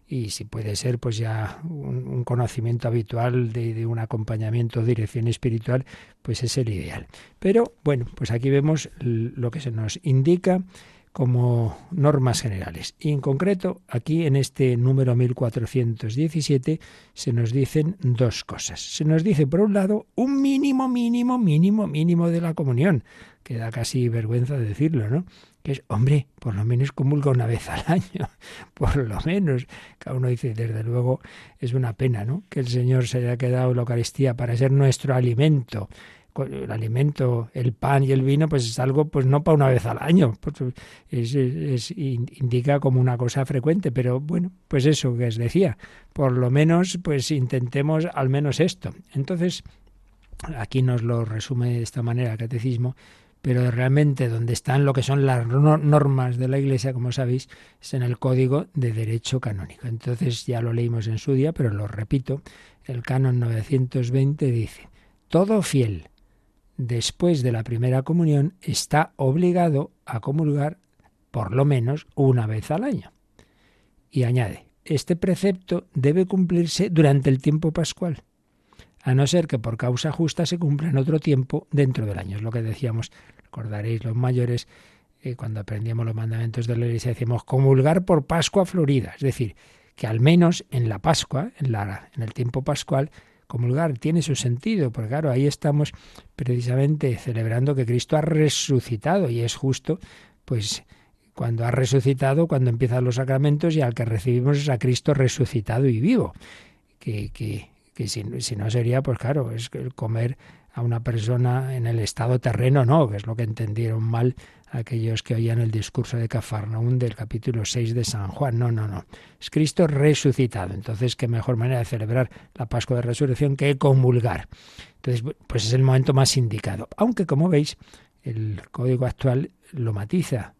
y si puede ser pues ya un, conocimiento habitual de, de, un acompañamiento dirección espiritual pues es el ideal pero bueno pues aquí vemos lo que se nos indica como normas generales. Y en concreto, aquí en este número 1417 se nos dicen dos cosas. Se nos dice, por un lado, un mínimo, mínimo, mínimo, mínimo de la comunión, que da casi vergüenza decirlo, ¿no? Que es, hombre, por lo menos comulga una vez al año, por lo menos. Cada uno dice, desde luego, es una pena, ¿no? Que el Señor se haya quedado la Eucaristía para ser nuestro alimento el alimento, el pan y el vino, pues es algo, pues no para una vez al año, pues es, indica como una cosa frecuente, pero bueno, pues eso que os decía, por lo menos, pues intentemos al menos esto. Entonces, aquí nos lo resume de esta manera el catecismo, pero realmente donde están lo que son las normas de la Iglesia, como sabéis, es en el Código de Derecho Canónico. Entonces ya lo leímos en su día, pero lo repito, el canon 920 dice, todo fiel después de la primera comunión está obligado a comulgar por lo menos una vez al año. Y añade, este precepto debe cumplirse durante el tiempo pascual, a no ser que por causa justa se cumpla en otro tiempo dentro del año. Es lo que decíamos, recordaréis los mayores, eh, cuando aprendíamos los mandamientos de la iglesia, decíamos comulgar por Pascua Florida, es decir, que al menos en la Pascua, en, la, en el tiempo pascual, comulgar tiene su sentido, porque claro, ahí estamos precisamente celebrando que Cristo ha resucitado y es justo, pues cuando ha resucitado, cuando empiezan los sacramentos y al que recibimos es a Cristo resucitado y vivo, que, si, si, no sería, pues claro, es el comer a una persona en el estado terreno, no, que es lo que entendieron mal aquellos que oían el discurso de Cafarnaún del capítulo 6 de San Juan. No, no, no. Es Cristo resucitado. Entonces, qué mejor manera de celebrar la Pascua de Resurrección que comulgar. Entonces, pues es el momento más indicado. Aunque, como veis, el código actual lo matiza.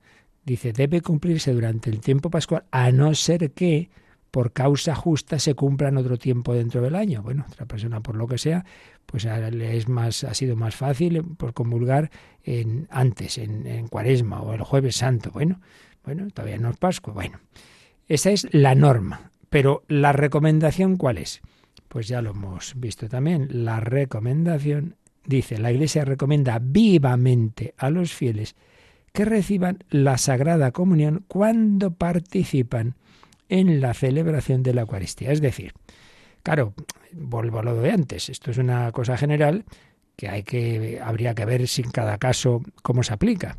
Dice, debe cumplirse durante el tiempo pascual, a no ser que por causa justa se cumpla en otro tiempo dentro del año. Bueno, otra persona por lo que sea, pues es más, ha sido más fácil por comulgar en, antes, en, en Cuaresma o el Jueves Santo. Bueno, bueno, todavía no es Pascua. Bueno, esa es la norma. Pero la recomendación, ¿cuál es? Pues ya lo hemos visto también. La recomendación dice, la Iglesia recomienda vivamente a los fieles que reciban la Sagrada Comunión cuando participan en la celebración de la Eucaristía. Es decir, claro, vuelvo a lo de antes, esto es una cosa general que hay que habría que ver sin cada caso cómo se aplica.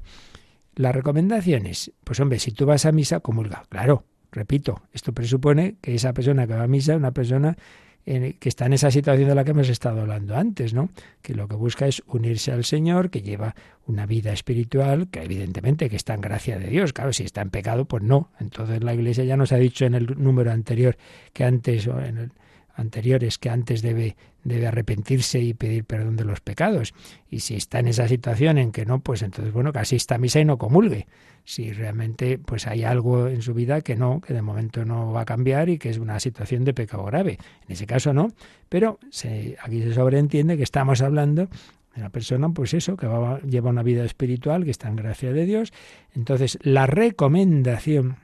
Las recomendaciones, pues hombre, si tú vas a misa, comulga. Claro, repito, esto presupone que esa persona que va a misa es una persona que está en esa situación de la que hemos estado hablando antes, ¿no? Que lo que busca es unirse al Señor, que lleva una vida espiritual, que evidentemente que está en gracia de Dios. Claro, si está en pecado, pues no. Entonces la Iglesia ya nos ha dicho en el número anterior que antes, o en el anteriores que antes debe, debe arrepentirse y pedir perdón de los pecados. Y si está en esa situación en que no, pues entonces, bueno, que asista a misa y no comulgue. Si realmente pues hay algo en su vida que no, que de momento no va a cambiar y que es una situación de pecado grave. En ese caso no, pero se, aquí se sobreentiende que estamos hablando Una persona, pues eso, que lleva una vida espiritual, que está en gracia de Dios. Entonces, la recomendación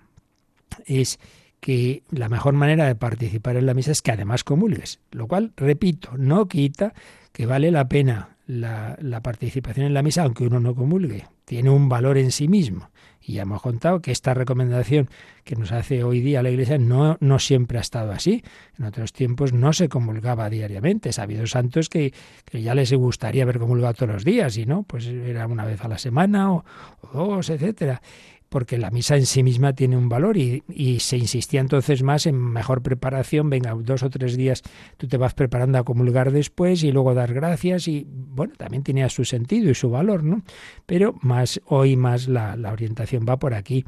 es que la mejor manera de participar en la misa es que además comulgues, lo cual, repito, no quita que vale la pena la, participación en la misa aunque uno no comulgue, tiene un valor en sí mismo. Y ya hemos contado que esta recomendación que nos hace hoy día la Iglesia no, no siempre ha estado así. En otros tiempos no se comulgaba diariamente. Ha habido santos que, que, ya les gustaría haber comulgado todos los días y no, pues era una vez a la semana o, o dos, etcétera porque la misa en sí misma tiene un valor y, se insistía entonces más en mejor preparación, venga, dos o tres días tú te vas preparando a comulgar después y luego dar gracias y bueno, también tenía su sentido y su valor, ¿no? Pero más hoy más la, orientación va por aquí,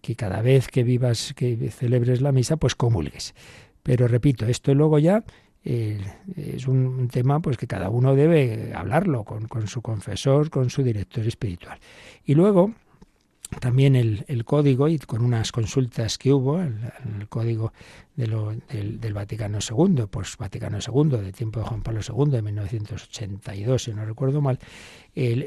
que cada vez que vivas, que celebres la misa, pues comulgues. Pero repito, esto luego ya eh, es un tema pues que cada uno debe hablarlo con, con su confesor, con su director espiritual. Y luego también el, el, código y con unas consultas que hubo, el, código de lo, del, del, Vaticano II, pues Vaticano II, de tiempo de Juan Pablo II, de 1982, si no recuerdo mal,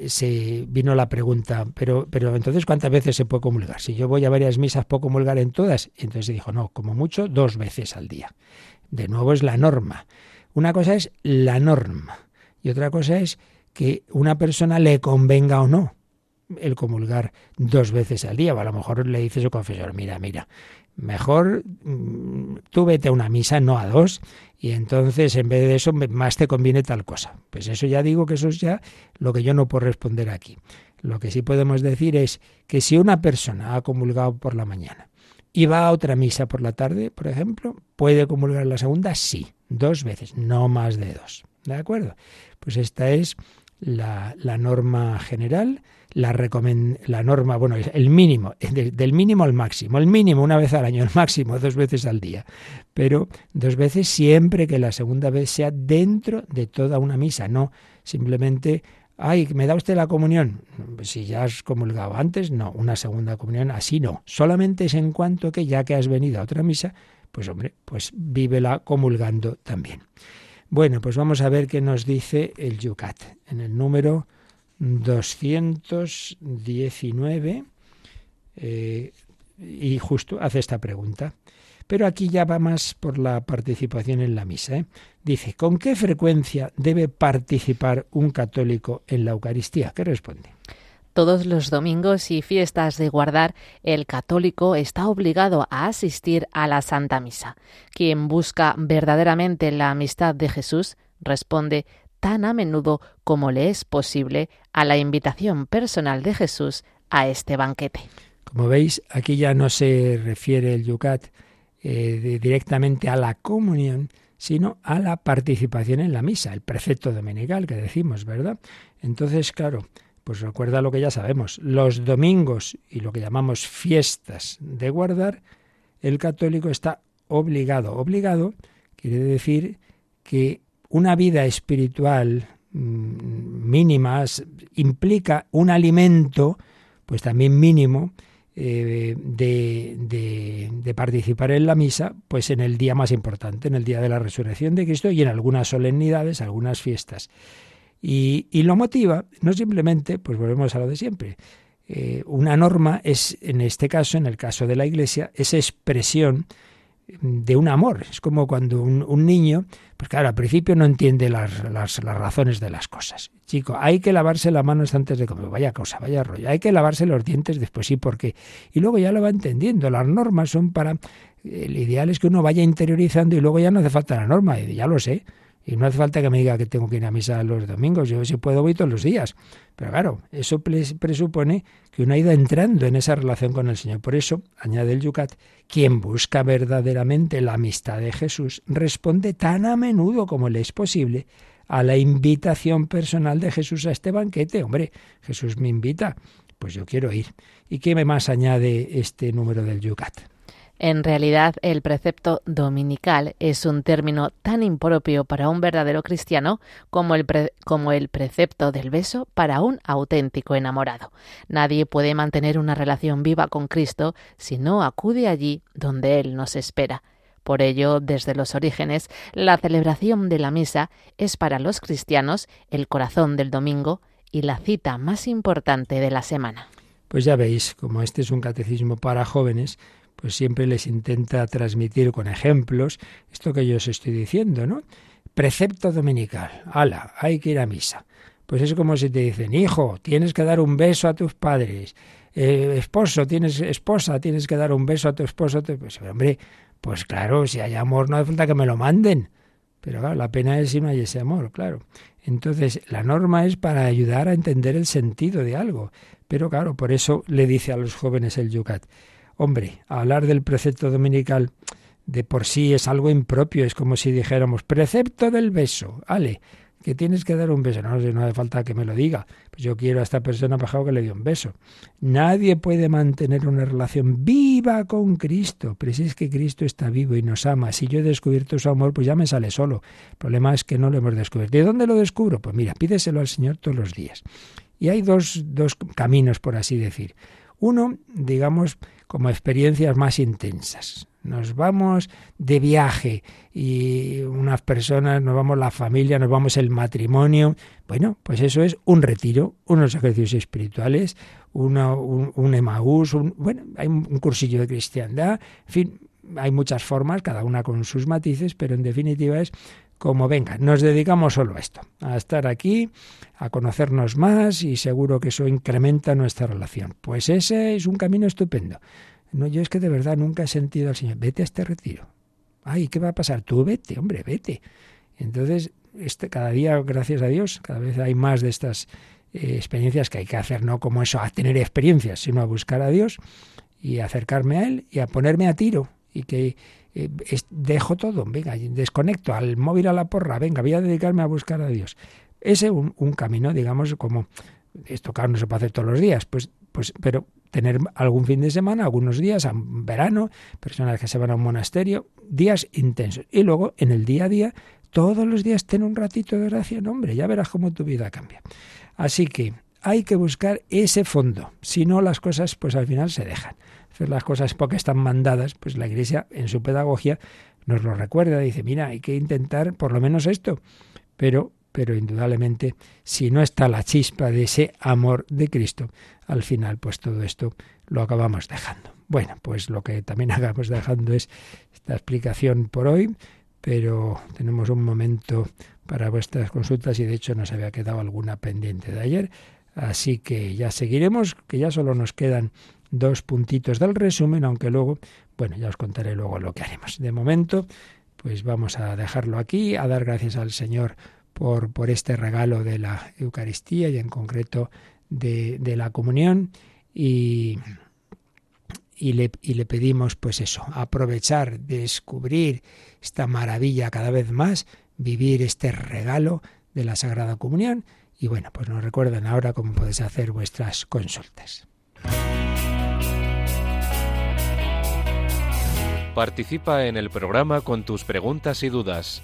se vino la pregunta, pero, pero entonces ¿cuántas veces se puede comulgar? Si yo voy a varias misas, ¿puedo comulgar en todas? Entonces dijo, no, como mucho, dos veces al día. De nuevo es la norma. Una cosa es la norma y otra cosa es que una persona le convenga o no el comulgar dos veces al día. O a lo mejor le dice su confesor, mira, mira, mejor mm, tú vete a una misa, no a dos, y entonces en vez de eso más te conviene tal cosa. Pues eso ya digo que eso es ya lo que yo no puedo responder aquí. Lo que sí podemos decir es que si una persona ha comulgado por la mañana y va a otra misa por la tarde, por ejemplo, ¿puede comulgar la segunda? Sí, dos veces, no más de dos. ¿De acuerdo? Pues esta es la, la norma general la, la norma, bueno, el mínimo, del mínimo al máximo, el mínimo una vez al año, el máximo dos veces al día, pero dos veces siempre que la segunda vez sea dentro de toda una misa, no simplemente, ay, ¿me da usted la comunión? Si ya has comulgado antes, no, una segunda comunión, así no, solamente es en cuanto que ya que has venido a otra misa, pues hombre, pues vívela comulgando también. Bueno, pues vamos a ver qué nos dice el Yucat en el número 219 eh, y justo hace esta pregunta. Pero aquí ya va más por la participación en la misa. ¿eh? Dice, ¿con qué frecuencia debe participar un católico en la Eucaristía? ¿Qué responde? Todos los domingos y fiestas de guardar, el católico está obligado a asistir a la Santa Misa. Quien busca verdaderamente la amistad de Jesús responde tan a menudo como le es posible a la invitación personal de Jesús a este banquete. Como veis, aquí ya no se refiere el Yucat eh, directamente a la comunión, sino a la participación en la misa, el precepto dominical que decimos, ¿verdad? Entonces, claro, pues recuerda lo que ya sabemos, los domingos y lo que llamamos fiestas de guardar, el católico está obligado. Obligado quiere decir que una vida espiritual mm, mínima implica un alimento, pues también mínimo, eh, de, de, participar en la misa, pues en el día más importante, en el día de la resurrección de Cristo y en algunas solemnidades, algunas fiestas. Y, y lo motiva, no simplemente, pues volvemos a lo de siempre. Eh, una norma es, en este caso, en el caso de la Iglesia, esa expresión de un amor. Es como cuando un, niño, pues claro, al principio no entiende las, las, razones de las cosas. Chico, hay que lavarse las manos antes de comer. Vaya cosa, vaya rollo. Hay que lavarse los dientes después, sí, porque. Y luego ya lo va entendiendo. Las normas son para. El ideal es que uno vaya interiorizando y luego ya no hace falta la norma. Y ya lo sé. Y no hace falta que me diga que tengo que ir a misa los domingos, yo si puedo voy todos los días. Pero claro, eso presupone que uno ha ido entrando en esa relación con el Señor. Por eso, añade el Yucat, quien busca verdaderamente la amistad de Jesús responde tan a menudo como le es posible a la invitación personal de Jesús a este banquete. Hombre, Jesús me invita, pues yo quiero ir. ¿Y qué más añade este número del Yucat? En realidad, el precepto dominical es un término tan impropio para un verdadero cristiano como el, como el precepto del beso para un auténtico enamorado. Nadie puede mantener una relación viva con Cristo si no acude allí donde Él nos espera. Por ello, desde los orígenes, la celebración de la misa es para los cristianos el corazón del domingo y la cita más importante de la semana. Pues ya veis, como este es un catecismo para jóvenes, pues siempre les intenta transmitir con ejemplos esto que yo os estoy diciendo, ¿no? Precepto dominical. Ala, hay que ir a misa. Pues es como si te dicen, hijo, tienes que dar un beso a tus padres. Eh, esposo, tienes esposa, tienes que dar un beso a tu esposo. Pues hombre, pues claro, si hay amor no hace falta que me lo manden. Pero claro, la pena es si no hay ese amor, claro. Entonces, la norma es para ayudar a entender el sentido de algo. Pero claro, por eso le dice a los jóvenes el Yucat, hombre, hablar del precepto dominical de por sí es algo impropio, es como si dijéramos, precepto del beso, ale, que tienes que dar un beso. No, hace falta que me lo diga. Pues yo quiero a esta persona pasado que le dio un beso. Nadie puede mantener una relación viva con Cristo. Pero si es que Cristo está vivo y nos ama. Si yo he descubierto su amor, pues ya me sale solo. El problema es que no lo hemos descubierto. ¿Y dónde lo descubro? Pues mira, pídeselo al Señor todos los días. Y hay dos, dos caminos, por así decir. Uno, digamos, como experiencias más intensas. Nos vamos de viaje y unas personas, nos vamos la familia, nos vamos el matrimonio. Bueno, pues eso es un retiro, unos ejercicios espirituales, un, un Emaús, un, bueno, hay un cursillo de cristiandad, en fin, hay muchas formas, cada una con sus matices, pero en definitiva es como venga, nos dedicamos solo a esto, a estar aquí, a conocernos más y seguro que eso incrementa nuestra relación. Pues ese es un camino estupendo. No, yo es que de verdad nunca he sentido al Señor, vete a este retiro. Ay, ¿qué va a pasar? Tú vete, hombre, vete. Entonces, este, cada día, gracias a Dios, cada vez hay más de estas eh, experiencias que hay que hacer, no como eso, a tener experiencias, sino a buscar a Dios y acercarme a Él y a ponerme a tiro y que eh, dejo todo, venga, desconecto al móvil a la porra, venga, voy a dedicarme a buscar a Dios. Ese es un, un camino, digamos, como esto claro no se puede hacer todos los días, pues, pues, pero tener algún fin de semana, algunos días, en verano, personas que se van a un monasterio, días intensos. Y luego, en el día a día, todos los días ten un ratito de oración, hombre, ya verás cómo tu vida cambia. Así que hay que buscar ese fondo, si no las cosas pues al final se dejan. Hacer las cosas porque están mandadas, pues la Iglesia en su pedagogía nos lo recuerda, dice, mira, hay que intentar por lo menos esto, pero pero indudablemente si no está la chispa de ese amor de Cristo, al final pues todo esto lo acabamos dejando. Bueno, pues lo que también acabamos dejando es esta explicación por hoy, pero tenemos un momento para vuestras consultas y de hecho nos había quedado alguna pendiente de ayer, así que ya seguiremos, que ya solo nos quedan dos puntitos del resumen, aunque luego, bueno, ya os contaré luego lo que haremos. De momento, pues vamos a dejarlo aquí, a dar gracias al Señor por, por este regalo de la Eucaristía y en concreto de, de la comunión. Y, y, le, y le pedimos pues eso, aprovechar, descubrir esta maravilla cada vez más, vivir este regalo de la Sagrada Comunión. Y bueno, pues nos recuerdan ahora cómo podéis hacer vuestras consultas. Participa en el programa con tus preguntas y dudas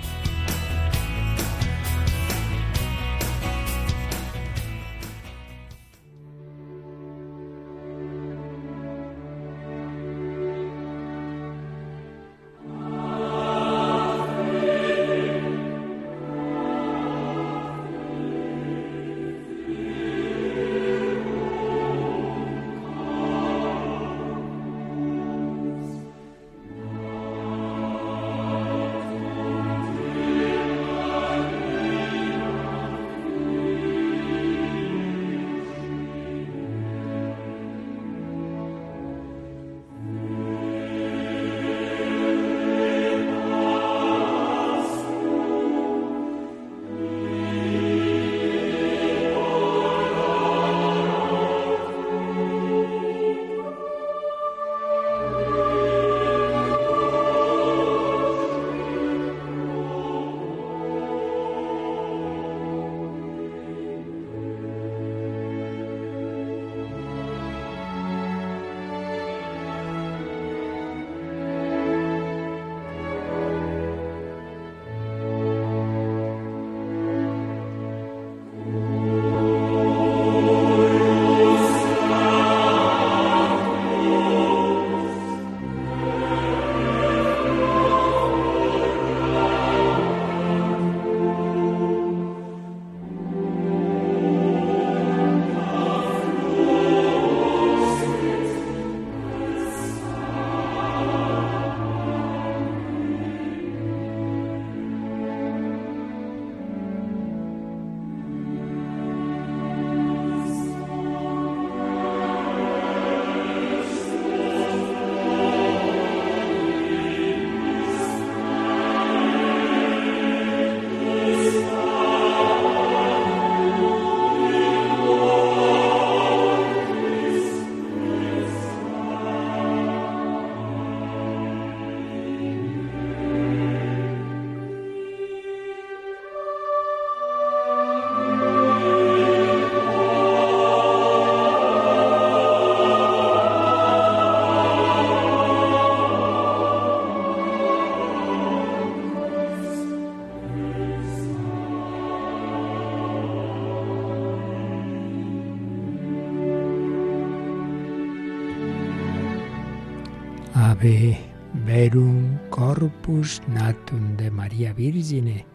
natum de María Virgine.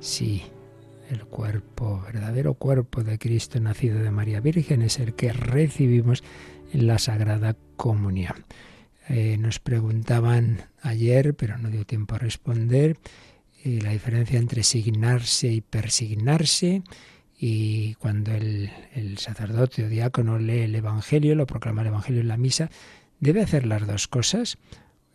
Sí, el cuerpo, verdadero cuerpo de Cristo nacido de María Virgen es el que recibimos en la Sagrada Comunión. Eh, nos preguntaban ayer, pero no dio tiempo a responder, eh, la diferencia entre signarse y persignarse. Y cuando el, el sacerdote o diácono lee el Evangelio, lo proclama el Evangelio en la misa, debe hacer las dos cosas,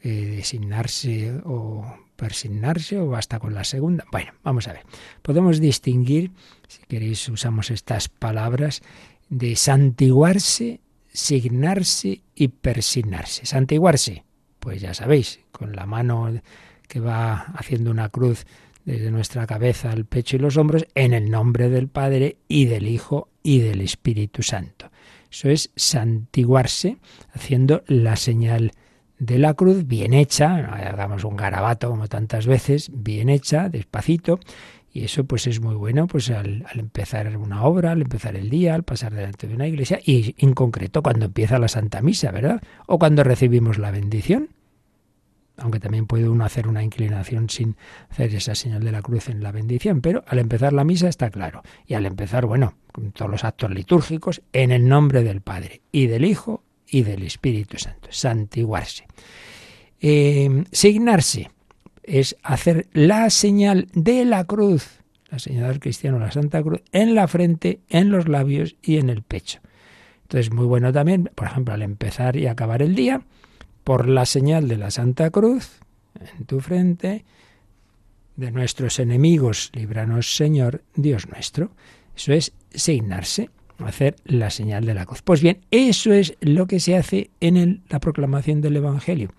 eh, designarse o persignarse o basta con la segunda. Bueno, vamos a ver. Podemos distinguir, si queréis usamos estas palabras, de santiguarse signarse y persignarse. Santiguarse, pues ya sabéis, con la mano que va haciendo una cruz desde nuestra cabeza al pecho y los hombros, en el nombre del Padre y del Hijo y del Espíritu Santo. Eso es santiguarse, haciendo la señal de la cruz bien hecha, hagamos un garabato como tantas veces, bien hecha, despacito, y eso pues es muy bueno pues al, empezar una obra, al empezar el día, al pasar delante de una iglesia y en concreto cuando empieza la Santa Misa, ¿verdad? O cuando recibimos la bendición. Aunque también puede uno hacer una inclinación sin hacer esa señal de la cruz en la bendición, pero al empezar la misa está claro. Y al empezar, bueno, con todos los actos litúrgicos, en el nombre del Padre y del Hijo y del Espíritu Santo. Santiguarse. Eh, signarse es hacer la señal de la cruz, la señal del cristiano, la Santa Cruz, en la frente, en los labios y en el pecho. Entonces, muy bueno también, por ejemplo, al empezar y acabar el día, por la señal de la Santa Cruz, en tu frente, de nuestros enemigos, líbranos Señor, Dios nuestro. Eso es signarse, hacer la señal de la cruz. Pues bien, eso es lo que se hace en la proclamación del Evangelio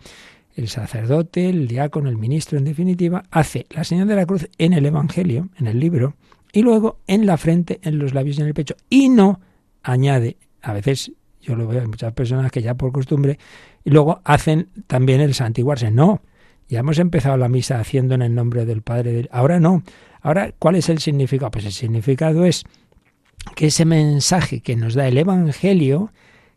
el sacerdote, el diácono, el ministro, en definitiva, hace la señal de la cruz en el Evangelio, en el libro, y luego en la frente, en los labios y en el pecho, y no añade, a veces yo lo veo en muchas personas que ya por costumbre, y luego hacen también el santiguarse. No, ya hemos empezado la misa haciendo en el nombre del Padre. Ahora no. Ahora, ¿cuál es el significado? Pues el significado es que ese mensaje que nos da el Evangelio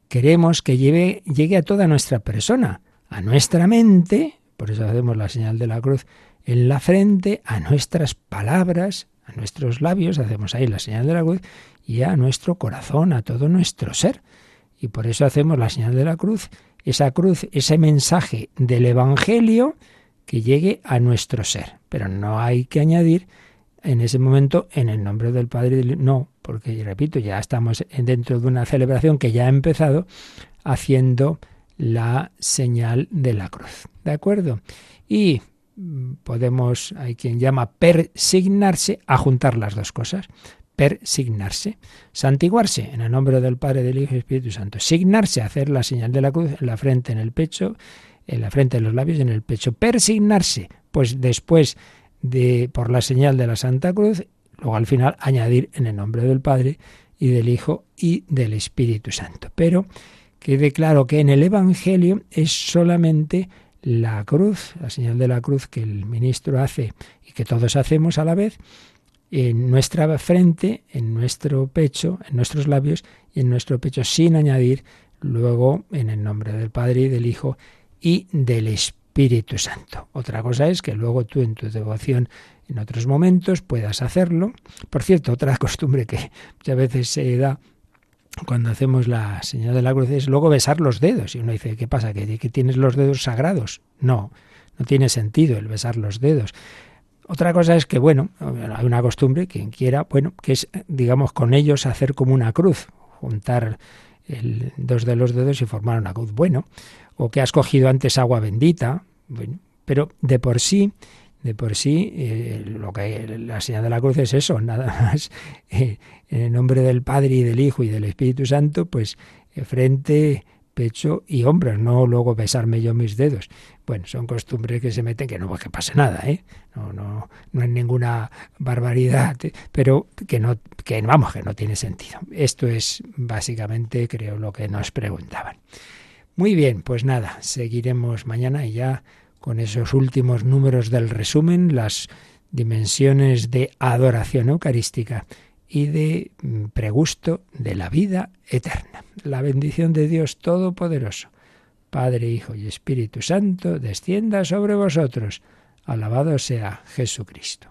queremos que lleve, llegue a toda nuestra persona a nuestra mente, por eso hacemos la señal de la cruz en la frente, a nuestras palabras, a nuestros labios, hacemos ahí la señal de la cruz, y a nuestro corazón, a todo nuestro ser. Y por eso hacemos la señal de la cruz, esa cruz, ese mensaje del Evangelio que llegue a nuestro ser. Pero no hay que añadir en ese momento en el nombre del Padre. No, porque, repito, ya estamos dentro de una celebración que ya ha empezado haciendo la señal de la cruz. ¿De acuerdo? Y mm, podemos, hay quien llama persignarse, a juntar las dos cosas. Persignarse, santiguarse en el nombre del Padre, del Hijo y Espíritu Santo. Signarse, hacer la señal de la cruz en la frente, en el pecho, en la frente, en los labios y en el pecho. Persignarse, pues después de por la señal de la Santa Cruz, luego al final añadir en el nombre del Padre y del Hijo y del Espíritu Santo. Pero quede claro que en el Evangelio es solamente la cruz, la señal de la cruz que el ministro hace y que todos hacemos a la vez, en nuestra frente, en nuestro pecho, en nuestros labios y en nuestro pecho, sin añadir luego en el nombre del Padre y del Hijo y del Espíritu Santo. Otra cosa es que luego tú en tu devoción en otros momentos puedas hacerlo. Por cierto, otra costumbre que muchas veces se da cuando hacemos la señal de la cruz es luego besar los dedos. Y uno dice, ¿qué pasa? ¿Que, tienes los dedos sagrados? No, no tiene sentido el besar los dedos. Otra cosa es que, bueno, hay una costumbre, quien quiera, bueno, que es, digamos, con ellos hacer como una cruz, juntar el, dos de los dedos y formar una cruz. Bueno, o que has cogido antes agua bendita, bueno, pero de por sí de por sí, eh, lo que la señal de la cruz es eso, nada más. Eh, en el nombre del Padre y del Hijo y del Espíritu Santo, pues eh, frente, pecho y hombros, no luego besarme yo mis dedos. Bueno, son costumbres que se meten que no va que pase nada, ¿eh? No, no, no es ninguna barbaridad, pero que no, que vamos, que no tiene sentido. Esto es básicamente, creo, lo que nos preguntaban. Muy bien, pues nada, seguiremos mañana y ya con esos últimos números del resumen, las dimensiones de adoración eucarística y de mm, pregusto de la vida eterna. La bendición de Dios Todopoderoso, Padre, Hijo y Espíritu Santo, descienda sobre vosotros. Alabado sea Jesucristo.